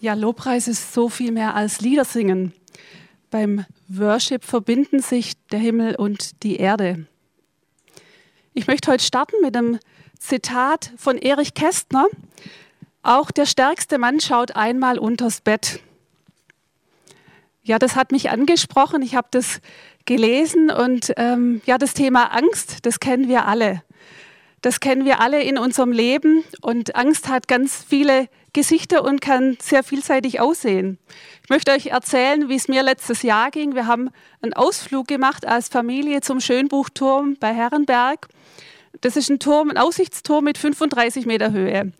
Ja, Lobpreis ist so viel mehr als Liedersingen. Beim Worship verbinden sich der Himmel und die Erde. Ich möchte heute starten mit einem Zitat von Erich Kästner. Auch der stärkste Mann schaut einmal unters Bett. Ja, das hat mich angesprochen. Ich habe das gelesen und ähm, ja, das Thema Angst, das kennen wir alle. Das kennen wir alle in unserem Leben und Angst hat ganz viele Gesichter und kann sehr vielseitig aussehen. Ich möchte euch erzählen, wie es mir letztes Jahr ging. Wir haben einen Ausflug gemacht als Familie zum Schönbuchturm bei Herrenberg. Das ist ein Turm, ein Aussichtsturm mit 35 Meter Höhe.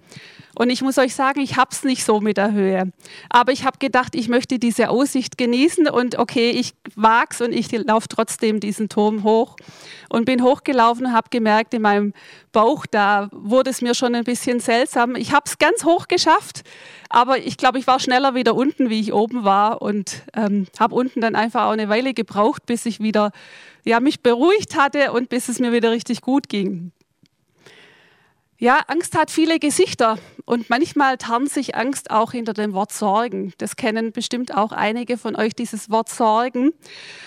Und ich muss euch sagen, ich habe es nicht so mit der Höhe. Aber ich habe gedacht, ich möchte diese Aussicht genießen und okay, ich wag's und ich laufe trotzdem diesen Turm hoch. Und bin hochgelaufen und habe gemerkt, in meinem Bauch, da wurde es mir schon ein bisschen seltsam. Ich habe es ganz hoch geschafft, aber ich glaube, ich war schneller wieder unten, wie ich oben war und ähm, habe unten dann einfach auch eine Weile gebraucht, bis ich wieder ja, mich beruhigt hatte und bis es mir wieder richtig gut ging. Ja, Angst hat viele Gesichter und manchmal tarnt sich Angst auch hinter dem Wort Sorgen. Das kennen bestimmt auch einige von euch, dieses Wort Sorgen.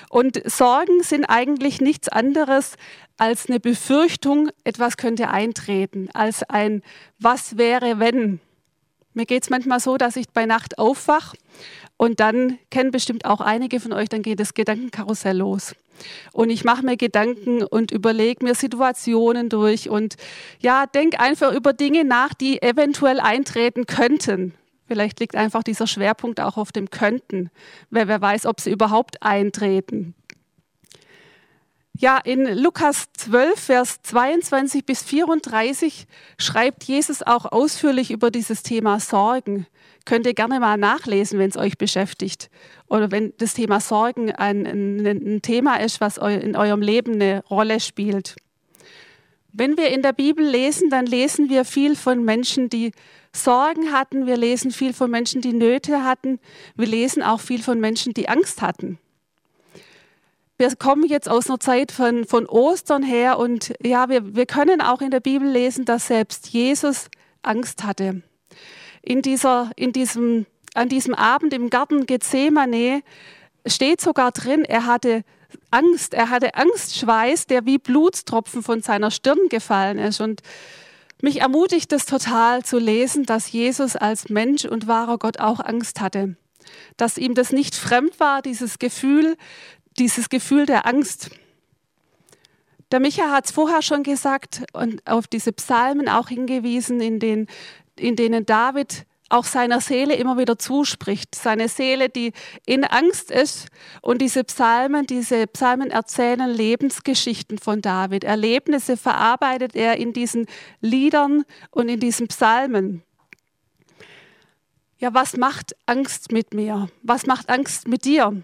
Und Sorgen sind eigentlich nichts anderes als eine Befürchtung, etwas könnte eintreten, als ein Was wäre, wenn. Mir geht es manchmal so, dass ich bei Nacht aufwach und dann kennen bestimmt auch einige von euch, dann geht das Gedankenkarussell los. Und ich mache mir Gedanken und überlege mir Situationen durch und ja, denk einfach über Dinge nach, die eventuell eintreten könnten. Vielleicht liegt einfach dieser Schwerpunkt auch auf dem Könnten, weil wer weiß, ob sie überhaupt eintreten. Ja, in Lukas 12, Vers 22 bis 34 schreibt Jesus auch ausführlich über dieses Thema Sorgen. Könnt ihr gerne mal nachlesen, wenn es euch beschäftigt. Oder wenn das Thema Sorgen ein, ein, ein Thema ist, was in eurem Leben eine Rolle spielt. Wenn wir in der Bibel lesen, dann lesen wir viel von Menschen, die Sorgen hatten. Wir lesen viel von Menschen, die Nöte hatten. Wir lesen auch viel von Menschen, die Angst hatten. Wir kommen jetzt aus einer Zeit von, von Ostern her und ja, wir, wir können auch in der Bibel lesen, dass selbst Jesus Angst hatte in dieser, in diesem, an diesem Abend im Garten Gethsemane steht sogar drin, er hatte Angst, er hatte Angstschweiß, der wie Blutstropfen von seiner Stirn gefallen ist. Und mich ermutigt es total zu lesen, dass Jesus als Mensch und wahrer Gott auch Angst hatte. Dass ihm das nicht fremd war, dieses Gefühl, dieses Gefühl der Angst. Der Micha hat es vorher schon gesagt und auf diese Psalmen auch hingewiesen, in, den, in denen David auch seiner Seele immer wieder zuspricht. Seine Seele, die in Angst ist. Und diese Psalmen, diese Psalmen erzählen Lebensgeschichten von David. Erlebnisse verarbeitet er in diesen Liedern und in diesen Psalmen. Ja, was macht Angst mit mir? Was macht Angst mit dir?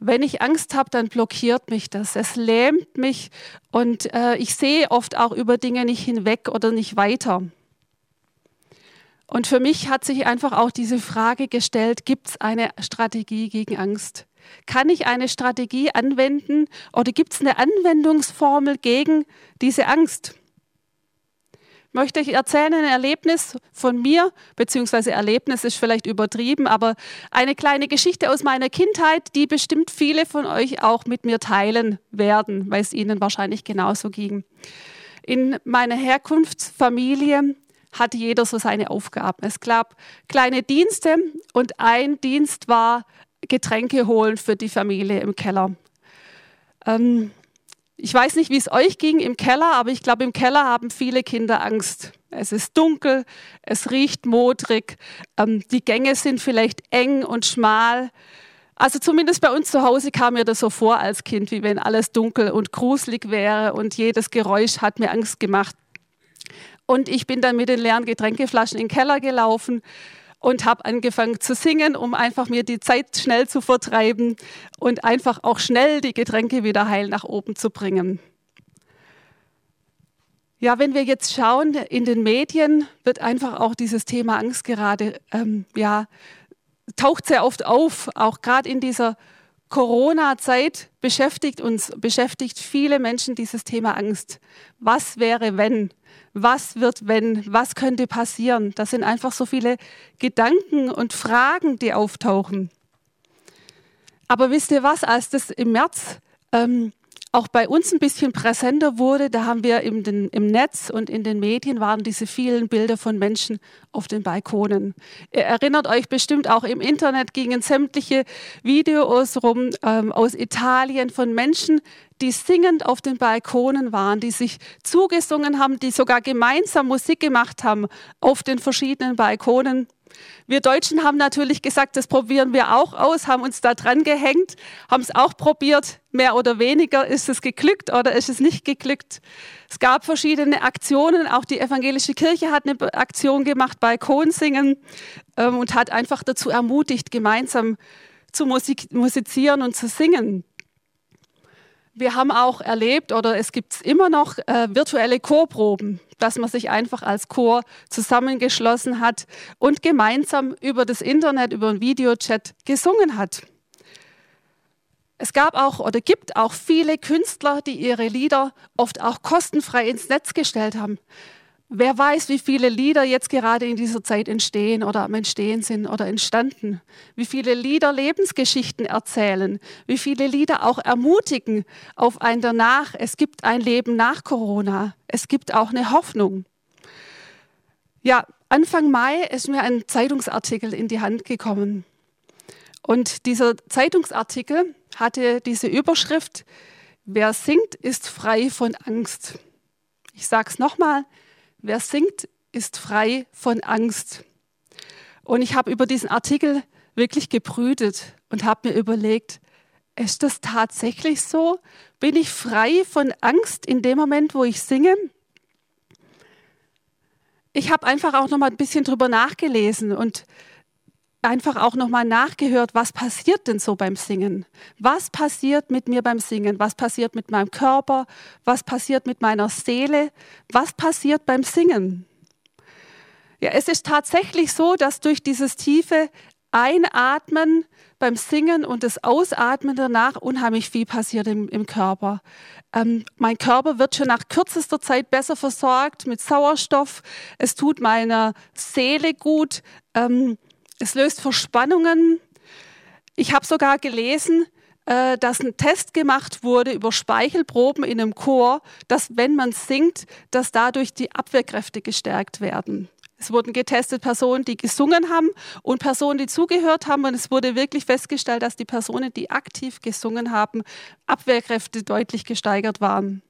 Wenn ich Angst habe, dann blockiert mich das. Es lähmt mich und äh, ich sehe oft auch über Dinge nicht hinweg oder nicht weiter. Und für mich hat sich einfach auch diese Frage gestellt, gibt es eine Strategie gegen Angst? Kann ich eine Strategie anwenden oder gibt es eine Anwendungsformel gegen diese Angst? Möchte ich erzählen ein Erlebnis von mir, beziehungsweise Erlebnis ist vielleicht übertrieben, aber eine kleine Geschichte aus meiner Kindheit, die bestimmt viele von euch auch mit mir teilen werden, weil es ihnen wahrscheinlich genauso ging. In meiner Herkunftsfamilie hatte jeder so seine Aufgaben. Es gab kleine Dienste und ein Dienst war Getränke holen für die Familie im Keller. Ähm, ich weiß nicht, wie es euch ging im Keller, aber ich glaube, im Keller haben viele Kinder Angst. Es ist dunkel, es riecht modrig, ähm, die Gänge sind vielleicht eng und schmal. Also zumindest bei uns zu Hause kam mir das so vor als Kind, wie wenn alles dunkel und gruselig wäre und jedes Geräusch hat mir Angst gemacht. Und ich bin dann mit den leeren Getränkeflaschen in den Keller gelaufen und habe angefangen zu singen, um einfach mir die Zeit schnell zu vertreiben und einfach auch schnell die Getränke wieder heil nach oben zu bringen. Ja, wenn wir jetzt schauen, in den Medien wird einfach auch dieses Thema Angst gerade, ähm, ja, taucht sehr oft auf, auch gerade in dieser Corona-Zeit beschäftigt uns, beschäftigt viele Menschen dieses Thema Angst. Was wäre, wenn? Was wird, wenn? Was könnte passieren? Das sind einfach so viele Gedanken und Fragen, die auftauchen. Aber wisst ihr was, als das im März ähm, auch bei uns ein bisschen präsenter wurde, da haben wir im, den, im Netz und in den Medien waren diese vielen Bilder von Menschen auf den Balkonen. Ihr erinnert euch bestimmt auch im Internet gingen sämtliche Videos rum ähm, aus Italien von Menschen, die singend auf den Balkonen waren, die sich zugesungen haben, die sogar gemeinsam Musik gemacht haben auf den verschiedenen Balkonen. Wir Deutschen haben natürlich gesagt, das probieren wir auch aus, haben uns da dran gehängt, haben es auch probiert, mehr oder weniger. Ist es geglückt oder ist es nicht geglückt? Es gab verschiedene Aktionen, auch die evangelische Kirche hat eine Aktion gemacht, Balkonsingen ähm, und hat einfach dazu ermutigt, gemeinsam zu musizieren und zu singen. Wir haben auch erlebt oder es gibt immer noch äh, virtuelle Chorproben, dass man sich einfach als Chor zusammengeschlossen hat und gemeinsam über das Internet, über einen Videochat gesungen hat. Es gab auch oder gibt auch viele Künstler, die ihre Lieder oft auch kostenfrei ins Netz gestellt haben. Wer weiß, wie viele Lieder jetzt gerade in dieser Zeit entstehen oder am Entstehen sind oder entstanden. Wie viele Lieder Lebensgeschichten erzählen. Wie viele Lieder auch ermutigen auf ein danach. Es gibt ein Leben nach Corona. Es gibt auch eine Hoffnung. Ja, Anfang Mai ist mir ein Zeitungsartikel in die Hand gekommen. Und dieser Zeitungsartikel hatte diese Überschrift, wer singt, ist frei von Angst. Ich sage es nochmal, Wer singt, ist frei von Angst. Und ich habe über diesen Artikel wirklich gebrütet und habe mir überlegt, ist das tatsächlich so? Bin ich frei von Angst in dem Moment, wo ich singe? Ich habe einfach auch noch mal ein bisschen drüber nachgelesen und einfach auch nochmal nachgehört, was passiert denn so beim Singen? Was passiert mit mir beim Singen? Was passiert mit meinem Körper? Was passiert mit meiner Seele? Was passiert beim Singen? Ja, es ist tatsächlich so, dass durch dieses tiefe Einatmen beim Singen und das Ausatmen danach unheimlich viel passiert im, im Körper. Ähm, mein Körper wird schon nach kürzester Zeit besser versorgt mit Sauerstoff. Es tut meiner Seele gut. Ähm, es löst Verspannungen. Ich habe sogar gelesen, äh, dass ein Test gemacht wurde über Speichelproben in einem Chor, dass wenn man singt, dass dadurch die Abwehrkräfte gestärkt werden. Es wurden getestet Personen, die gesungen haben und Personen, die zugehört haben. Und es wurde wirklich festgestellt, dass die Personen, die aktiv gesungen haben, Abwehrkräfte deutlich gesteigert waren.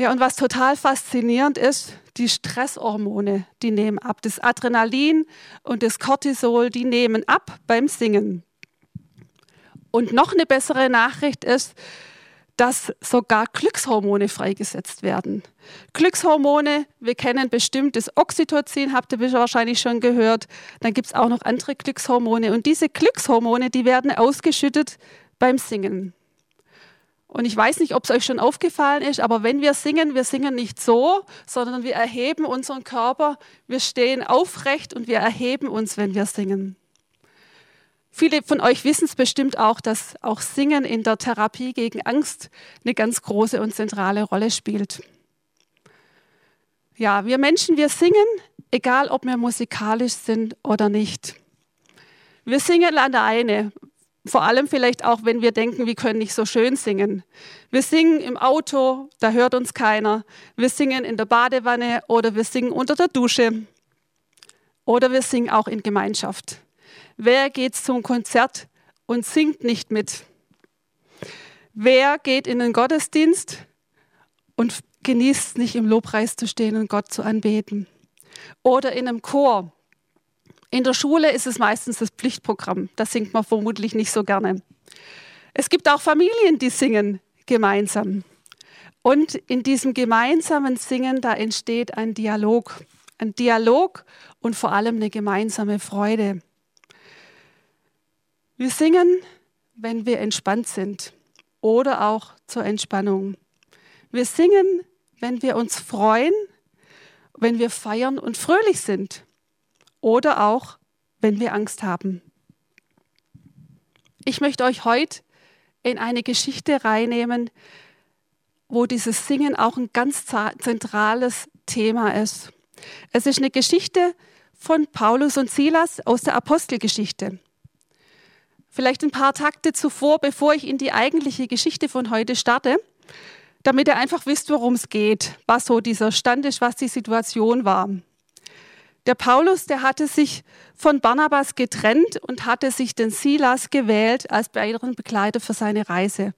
Ja, und was total faszinierend ist, die Stresshormone, die nehmen ab. Das Adrenalin und das Cortisol, die nehmen ab beim Singen. Und noch eine bessere Nachricht ist, dass sogar Glückshormone freigesetzt werden. Glückshormone, wir kennen bestimmt das Oxytocin, habt ihr wahrscheinlich schon gehört. Dann gibt es auch noch andere Glückshormone. Und diese Glückshormone, die werden ausgeschüttet beim Singen. Und ich weiß nicht, ob es euch schon aufgefallen ist, aber wenn wir singen, wir singen nicht so, sondern wir erheben unseren Körper, wir stehen aufrecht und wir erheben uns, wenn wir singen. Viele von euch wissen es bestimmt auch, dass auch Singen in der Therapie gegen Angst eine ganz große und zentrale Rolle spielt. Ja, wir Menschen, wir singen, egal ob wir musikalisch sind oder nicht. Wir singen alleine, vor allem vielleicht auch, wenn wir denken, wir können nicht so schön singen. Wir singen im Auto, da hört uns keiner. Wir singen in der Badewanne oder wir singen unter der Dusche. Oder wir singen auch in Gemeinschaft. Wer geht zum Konzert und singt nicht mit? Wer geht in den Gottesdienst und genießt nicht im Lobpreis zu stehen und Gott zu anbeten? Oder in einem Chor in der Schule ist es meistens das Pflichtprogramm. Das singt man vermutlich nicht so gerne. Es gibt auch Familien, die singen gemeinsam. Und in diesem gemeinsamen Singen, da entsteht ein Dialog. Ein Dialog und vor allem eine gemeinsame Freude. Wir singen, wenn wir entspannt sind oder auch zur Entspannung. Wir singen, wenn wir uns freuen, wenn wir feiern und fröhlich sind oder auch, wenn wir Angst haben. Ich möchte euch heute in eine Geschichte reinnehmen, wo dieses Singen auch ein ganz zentrales Thema ist. Es ist eine Geschichte von Paulus und Silas aus der Apostelgeschichte. Vielleicht ein paar Takte zuvor, bevor ich in die eigentliche Geschichte von heute starte, damit ihr einfach wisst, worum es geht, was so dieser Stand ist, was die Situation war. Der Paulus, der hatte sich von Barnabas getrennt und hatte sich den Silas gewählt als weiteren Begleiter für seine Reise.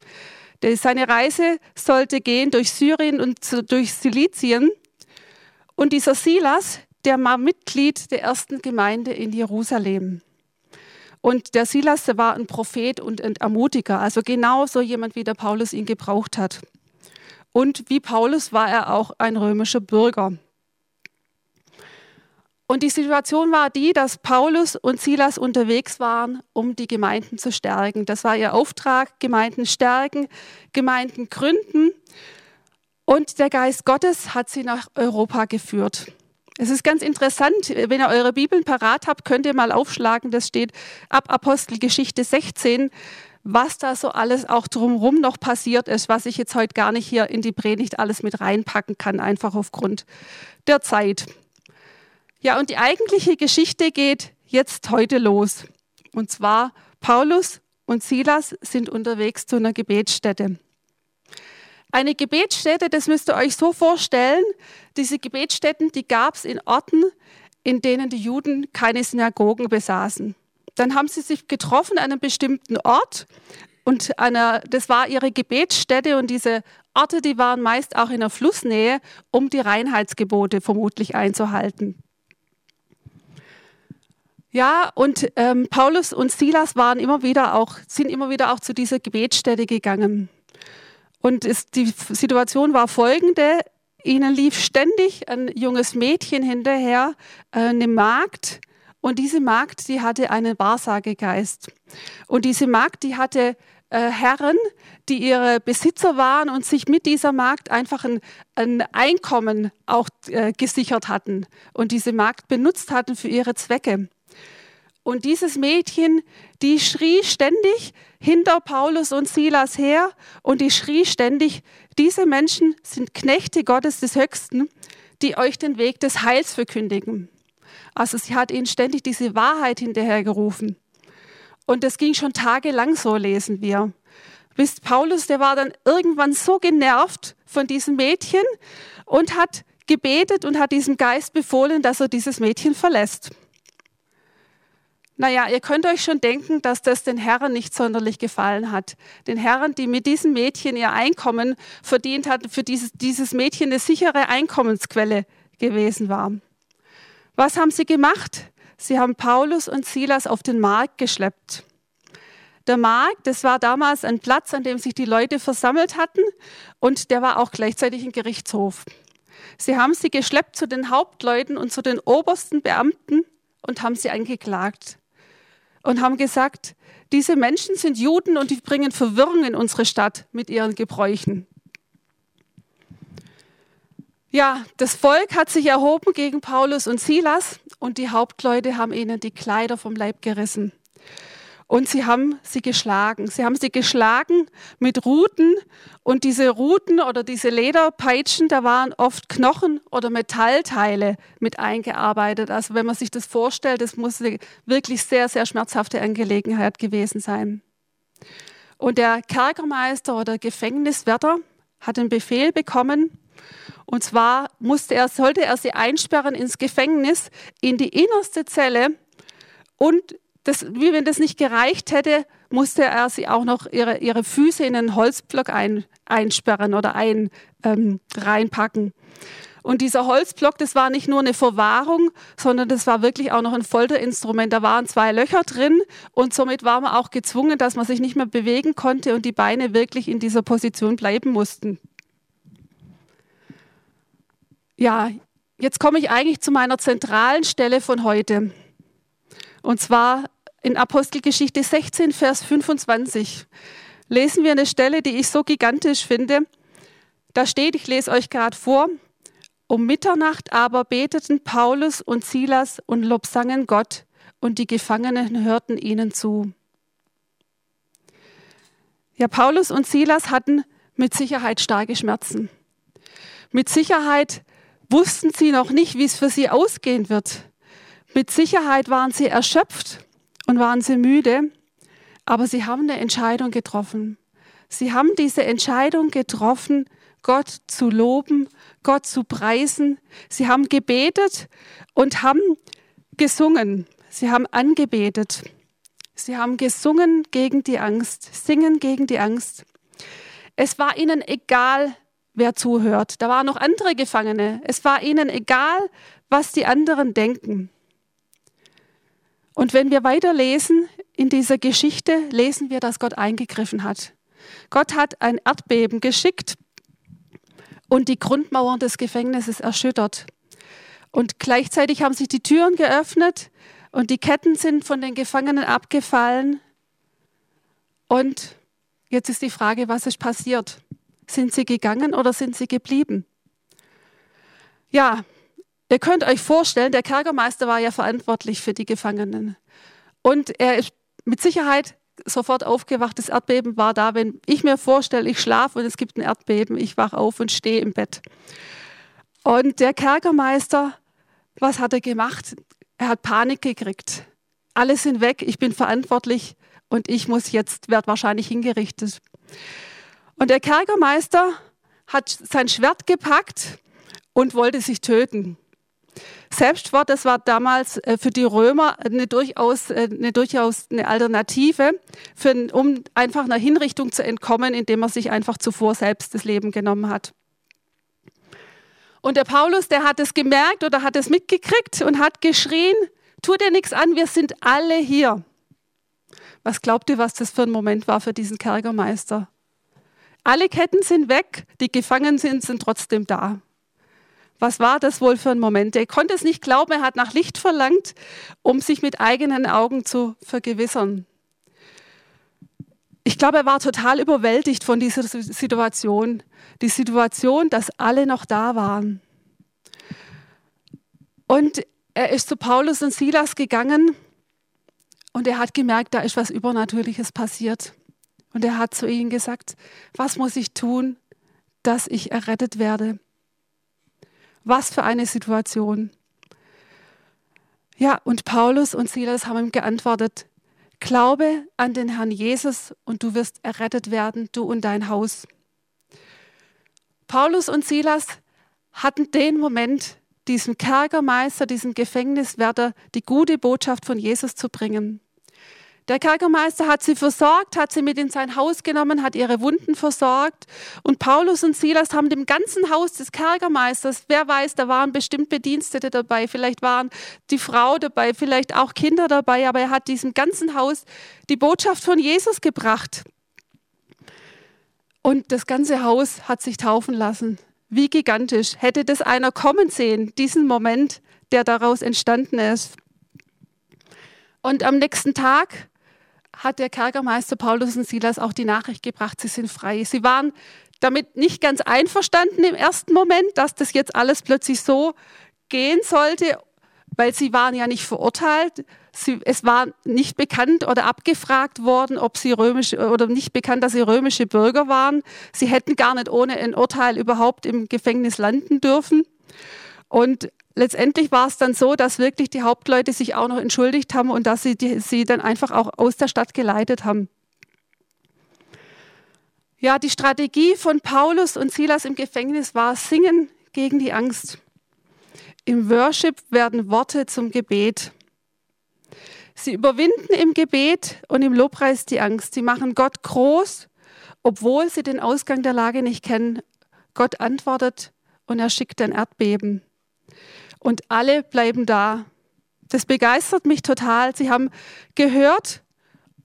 Seine Reise sollte gehen durch Syrien und durch Silizien. Und dieser Silas, der war Mitglied der ersten Gemeinde in Jerusalem. Und der Silas, der war ein Prophet und ein Ermutiger, also genauso jemand, wie der Paulus ihn gebraucht hat. Und wie Paulus war er auch ein römischer Bürger. Und die Situation war die, dass Paulus und Silas unterwegs waren, um die Gemeinden zu stärken. Das war ihr Auftrag, Gemeinden stärken, Gemeinden gründen. Und der Geist Gottes hat sie nach Europa geführt. Es ist ganz interessant, wenn ihr eure Bibeln parat habt, könnt ihr mal aufschlagen, das steht ab Apostelgeschichte 16, was da so alles auch drumherum noch passiert ist, was ich jetzt heute gar nicht hier in die Predigt alles mit reinpacken kann, einfach aufgrund der Zeit. Ja, und die eigentliche Geschichte geht jetzt heute los. Und zwar Paulus und Silas sind unterwegs zu einer Gebetsstätte. Eine Gebetsstätte, das müsst ihr euch so vorstellen, diese Gebetsstätten, die gab es in Orten, in denen die Juden keine Synagogen besaßen. Dann haben sie sich getroffen an einem bestimmten Ort und einer, das war ihre Gebetsstätte und diese Orte, die waren meist auch in der Flussnähe, um die Reinheitsgebote vermutlich einzuhalten. Ja, und ähm, Paulus und Silas waren immer wieder auch, sind immer wieder auch zu dieser Gebetsstätte gegangen. Und es, die Situation war folgende. Ihnen lief ständig ein junges Mädchen hinterher, äh, eine Magd. Und diese Magd, die hatte einen Wahrsagegeist. Und diese Magd, die hatte äh, Herren, die ihre Besitzer waren und sich mit dieser Magd einfach ein, ein Einkommen auch äh, gesichert hatten und diese Magd benutzt hatten für ihre Zwecke. Und dieses Mädchen, die schrie ständig hinter Paulus und Silas her und die schrie ständig, diese Menschen sind Knechte Gottes des Höchsten, die euch den Weg des Heils verkündigen. Also sie hat ihnen ständig diese Wahrheit hinterhergerufen. Und das ging schon tagelang so, lesen wir. Bis Paulus, der war dann irgendwann so genervt von diesem Mädchen und hat gebetet und hat diesem Geist befohlen, dass er dieses Mädchen verlässt. Naja, ihr könnt euch schon denken, dass das den Herren nicht sonderlich gefallen hat. Den Herren, die mit diesem Mädchen ihr Einkommen verdient hatten, für dieses, dieses Mädchen eine sichere Einkommensquelle gewesen war. Was haben sie gemacht? Sie haben Paulus und Silas auf den Markt geschleppt. Der Markt, das war damals ein Platz, an dem sich die Leute versammelt hatten und der war auch gleichzeitig ein Gerichtshof. Sie haben sie geschleppt zu den Hauptleuten und zu den obersten Beamten und haben sie angeklagt und haben gesagt, diese Menschen sind Juden und die bringen Verwirrung in unsere Stadt mit ihren Gebräuchen. Ja, das Volk hat sich erhoben gegen Paulus und Silas und die Hauptleute haben ihnen die Kleider vom Leib gerissen. Und sie haben sie geschlagen. Sie haben sie geschlagen mit Ruten. Und diese Ruten oder diese Lederpeitschen, da waren oft Knochen oder Metallteile mit eingearbeitet. Also wenn man sich das vorstellt, das muss eine wirklich sehr, sehr schmerzhafte Angelegenheit gewesen sein. Und der Kerkermeister oder Gefängniswärter hat einen Befehl bekommen. Und zwar musste er, sollte er sie einsperren ins Gefängnis, in die innerste Zelle und das, wie wenn das nicht gereicht hätte, musste er sie auch noch ihre, ihre Füße in einen Holzblock ein, einsperren oder ein, ähm, reinpacken. Und dieser Holzblock, das war nicht nur eine Verwahrung, sondern das war wirklich auch noch ein Folterinstrument. Da waren zwei Löcher drin und somit war man auch gezwungen, dass man sich nicht mehr bewegen konnte und die Beine wirklich in dieser Position bleiben mussten. Ja, jetzt komme ich eigentlich zu meiner zentralen Stelle von heute. Und zwar in Apostelgeschichte 16, Vers 25 lesen wir eine Stelle, die ich so gigantisch finde. Da steht, ich lese euch gerade vor, um Mitternacht aber beteten Paulus und Silas und lobsangen Gott und die Gefangenen hörten ihnen zu. Ja, Paulus und Silas hatten mit Sicherheit starke Schmerzen. Mit Sicherheit wussten sie noch nicht, wie es für sie ausgehen wird. Mit Sicherheit waren sie erschöpft und waren sie müde, aber sie haben eine Entscheidung getroffen. Sie haben diese Entscheidung getroffen, Gott zu loben, Gott zu preisen. Sie haben gebetet und haben gesungen. Sie haben angebetet. Sie haben gesungen gegen die Angst, singen gegen die Angst. Es war ihnen egal, wer zuhört. Da waren noch andere Gefangene. Es war ihnen egal, was die anderen denken. Und wenn wir weiterlesen in dieser Geschichte, lesen wir, dass Gott eingegriffen hat. Gott hat ein Erdbeben geschickt und die Grundmauern des Gefängnisses erschüttert. Und gleichzeitig haben sich die Türen geöffnet und die Ketten sind von den Gefangenen abgefallen. Und jetzt ist die Frage, was ist passiert? Sind sie gegangen oder sind sie geblieben? Ja, ihr könnt euch vorstellen, der Kerkermeister war ja verantwortlich für die Gefangenen. Und er ist mit Sicherheit sofort aufgewacht. Das Erdbeben war da, wenn ich mir vorstelle, ich schlafe und es gibt ein Erdbeben, ich wache auf und stehe im Bett. Und der Kerkermeister, was hat er gemacht? Er hat Panik gekriegt. Alle sind weg, ich bin verantwortlich und ich muss jetzt, werde wahrscheinlich hingerichtet. Und der Kerkermeister hat sein Schwert gepackt und wollte sich töten. Selbstmord, das war damals äh, für die Römer eine durchaus äh, eine, durchaus eine Alternative, für, um einfach einer Hinrichtung zu entkommen, indem er sich einfach zuvor selbst das Leben genommen hat. Und der Paulus, der hat es gemerkt oder hat es mitgekriegt und hat geschrien, tu dir nichts an, wir sind alle hier. Was glaubt ihr, was das für ein Moment war für diesen Kerkermeister? Alle Ketten sind weg, die gefangen sind, sind trotzdem da. Was war das wohl für ein Moment? Er konnte es nicht glauben, er hat nach Licht verlangt, um sich mit eigenen Augen zu vergewissern. Ich glaube, er war total überwältigt von dieser Situation. Die Situation, dass alle noch da waren. Und er ist zu Paulus und Silas gegangen und er hat gemerkt, da ist was Übernatürliches passiert. Und er hat zu ihnen gesagt, was muss ich tun, dass ich errettet werde? Was für eine Situation. Ja, und Paulus und Silas haben ihm geantwortet, Glaube an den Herrn Jesus und du wirst errettet werden, du und dein Haus. Paulus und Silas hatten den Moment, diesem Kerkermeister, diesem Gefängniswärter, die gute Botschaft von Jesus zu bringen. Der Kerkermeister hat sie versorgt, hat sie mit in sein Haus genommen, hat ihre Wunden versorgt. Und Paulus und Silas haben dem ganzen Haus des Kerkermeisters, wer weiß, da waren bestimmt Bedienstete dabei, vielleicht waren die Frau dabei, vielleicht auch Kinder dabei, aber er hat diesem ganzen Haus die Botschaft von Jesus gebracht. Und das ganze Haus hat sich taufen lassen. Wie gigantisch. Hätte das einer kommen sehen, diesen Moment, der daraus entstanden ist. Und am nächsten Tag hat der Kerkermeister Paulus und Silas auch die Nachricht gebracht, sie sind frei. Sie waren damit nicht ganz einverstanden im ersten Moment, dass das jetzt alles plötzlich so gehen sollte, weil sie waren ja nicht verurteilt. Sie, es war nicht bekannt oder abgefragt worden, ob sie römische oder nicht bekannt, dass sie römische Bürger waren. Sie hätten gar nicht ohne ein Urteil überhaupt im Gefängnis landen dürfen. Und letztendlich war es dann so, dass wirklich die Hauptleute sich auch noch entschuldigt haben und dass sie die, sie dann einfach auch aus der Stadt geleitet haben. Ja, die Strategie von Paulus und Silas im Gefängnis war Singen gegen die Angst. Im Worship werden Worte zum Gebet. Sie überwinden im Gebet und im Lobpreis die Angst. Sie machen Gott groß, obwohl sie den Ausgang der Lage nicht kennen. Gott antwortet und er schickt ein Erdbeben und alle bleiben da. Das begeistert mich total. Sie haben gehört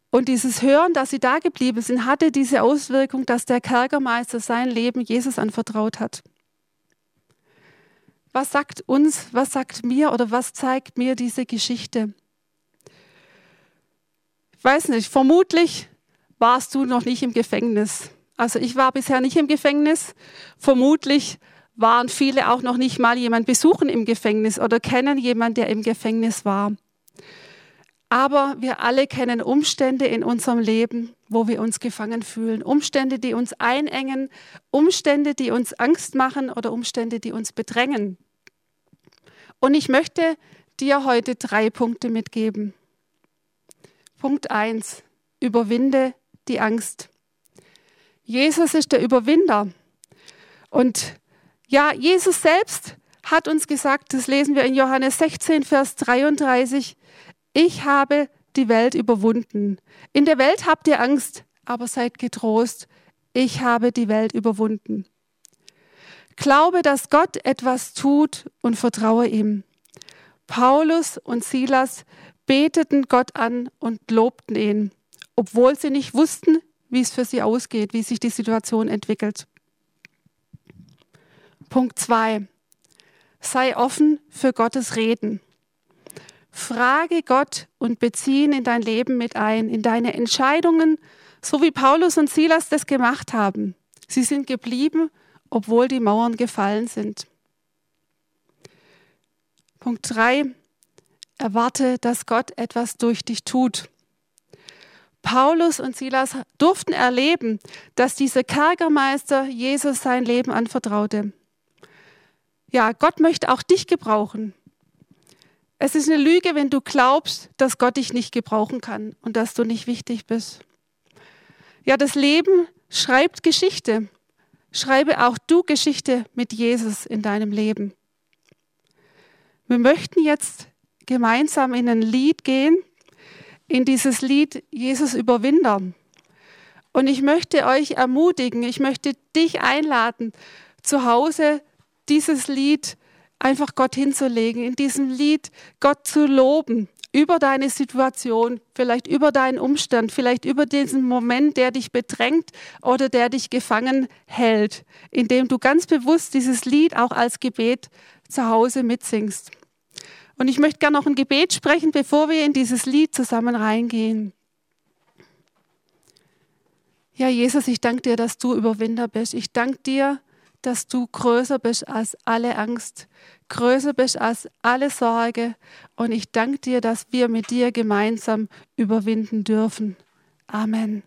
und dieses Hören, dass sie da geblieben sind, hatte diese Auswirkung, dass der Kerkermeister sein Leben Jesus anvertraut hat. Was sagt uns, was sagt mir oder was zeigt mir diese Geschichte? Ich weiß nicht, vermutlich warst du noch nicht im Gefängnis. Also ich war bisher nicht im Gefängnis. Vermutlich waren viele auch noch nicht mal jemand besuchen im Gefängnis oder kennen jemanden, der im Gefängnis war. Aber wir alle kennen Umstände in unserem Leben, wo wir uns gefangen fühlen. Umstände, die uns einengen, Umstände, die uns Angst machen oder Umstände, die uns bedrängen. Und ich möchte dir heute drei Punkte mitgeben. Punkt eins: Überwinde die Angst. Jesus ist der Überwinder. Und ja, Jesus selbst hat uns gesagt, das lesen wir in Johannes 16, Vers 33, ich habe die Welt überwunden. In der Welt habt ihr Angst, aber seid getrost, ich habe die Welt überwunden. Glaube, dass Gott etwas tut und vertraue ihm. Paulus und Silas beteten Gott an und lobten ihn, obwohl sie nicht wussten, wie es für sie ausgeht, wie sich die Situation entwickelt. Punkt 2. Sei offen für Gottes Reden. Frage Gott und beziehe ihn in dein Leben mit ein, in deine Entscheidungen, so wie Paulus und Silas das gemacht haben. Sie sind geblieben, obwohl die Mauern gefallen sind. Punkt 3. Erwarte, dass Gott etwas durch dich tut. Paulus und Silas durften erleben, dass dieser Kerkermeister Jesus sein Leben anvertraute. Ja, Gott möchte auch dich gebrauchen. Es ist eine Lüge, wenn du glaubst, dass Gott dich nicht gebrauchen kann und dass du nicht wichtig bist. Ja, das Leben schreibt Geschichte. Schreibe auch du Geschichte mit Jesus in deinem Leben. Wir möchten jetzt gemeinsam in ein Lied gehen, in dieses Lied Jesus Überwinder. Und ich möchte euch ermutigen, ich möchte dich einladen, zu Hause dieses Lied einfach Gott hinzulegen, in diesem Lied Gott zu loben über deine Situation, vielleicht über deinen Umstand, vielleicht über diesen Moment, der dich bedrängt oder der dich gefangen hält, indem du ganz bewusst dieses Lied auch als Gebet zu Hause mitsingst. Und ich möchte gerne noch ein Gebet sprechen, bevor wir in dieses Lied zusammen reingehen. Ja, Jesus, ich danke dir, dass du Überwinder bist. Ich danke dir, dass du größer bist als alle Angst, größer bist als alle Sorge. Und ich danke dir, dass wir mit dir gemeinsam überwinden dürfen. Amen.